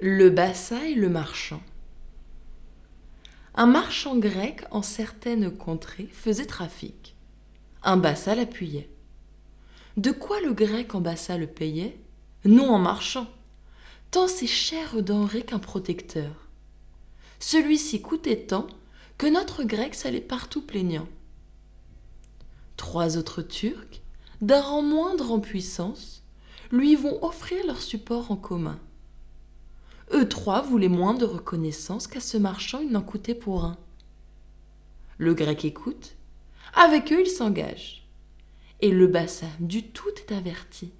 Le bassa et le marchand. Un marchand grec en certaines contrées faisait trafic. Un bassa l'appuyait. De quoi le grec en bassa le payait? Non en marchand, tant c'est cher denrée qu'un protecteur. Celui-ci coûtait tant que notre grec s'allait partout plaignant. Trois autres Turcs, d'un rang moindre en puissance, lui vont offrir leur support en commun. Eux trois voulaient moins de reconnaissance qu'à ce marchand il n'en coûtait pour un. Le grec écoute, avec eux il s'engage. Et le bassam du tout est averti.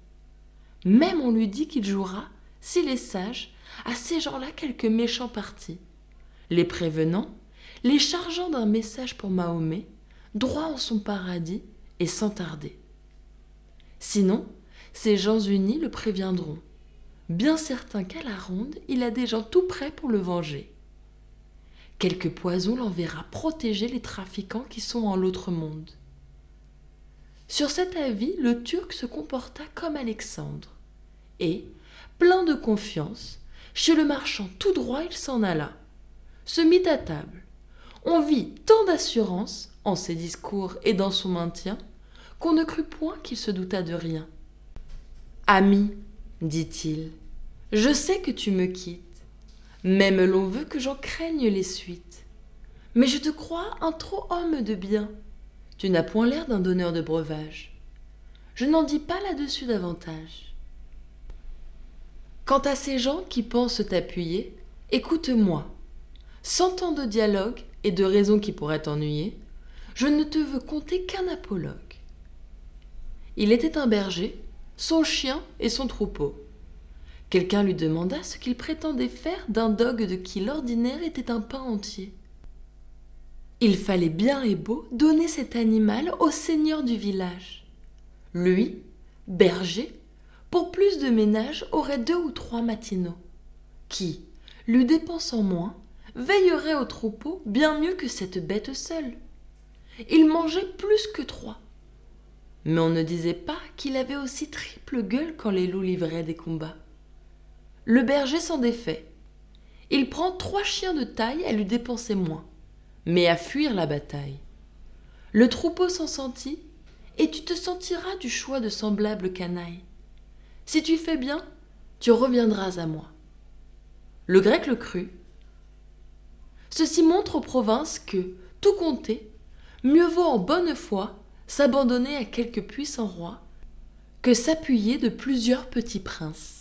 Même on lui dit qu'il jouera, s'il est sage, à ces gens-là quelques méchants partis, les prévenant, les chargeant d'un message pour Mahomet, droit en son paradis et sans tarder. Sinon, ces gens unis le préviendront bien certain qu'à la ronde, il a des gens tout prêts pour le venger. Quelque poison l'enverra protéger les trafiquants qui sont en l'autre monde. Sur cet avis, le Turc se comporta comme Alexandre, et, plein de confiance, chez le marchand tout droit il s'en alla, se mit à table. On vit tant d'assurance en ses discours et dans son maintien qu'on ne crut point qu'il se doutât de rien. Ami, dit-il, je sais que tu me quittes. Même l'on veut que j'en craigne les suites. Mais je te crois un trop homme de bien. Tu n'as point l'air d'un donneur de breuvage. Je n'en dis pas là-dessus davantage. Quant à ces gens qui pensent t'appuyer, écoute-moi. Sans tant de dialogue et de raisons qui pourraient t'ennuyer, je ne te veux compter qu'un apologue. Il était un berger, son chien et son troupeau. Quelqu'un lui demanda ce qu'il prétendait faire d'un dogue de qui l'ordinaire était un pain entier. Il fallait bien et beau donner cet animal au seigneur du village. Lui, berger, pour plus de ménage, aurait deux ou trois matinaux, qui, lui dépensant moins, veillerait au troupeau bien mieux que cette bête seule. Il mangeait plus que trois. Mais on ne disait pas qu'il avait aussi triple gueule quand les loups livraient des combats. Le berger s'en défait. Il prend trois chiens de taille à lui dépenser moins, mais à fuir la bataille. Le troupeau s'en sentit, et tu te sentiras du choix de semblables canailles. Si tu fais bien, tu reviendras à moi. Le grec le crut. Ceci montre aux provinces que, tout compté, mieux vaut en bonne foi s'abandonner à quelque puissant roi que s'appuyer de plusieurs petits princes.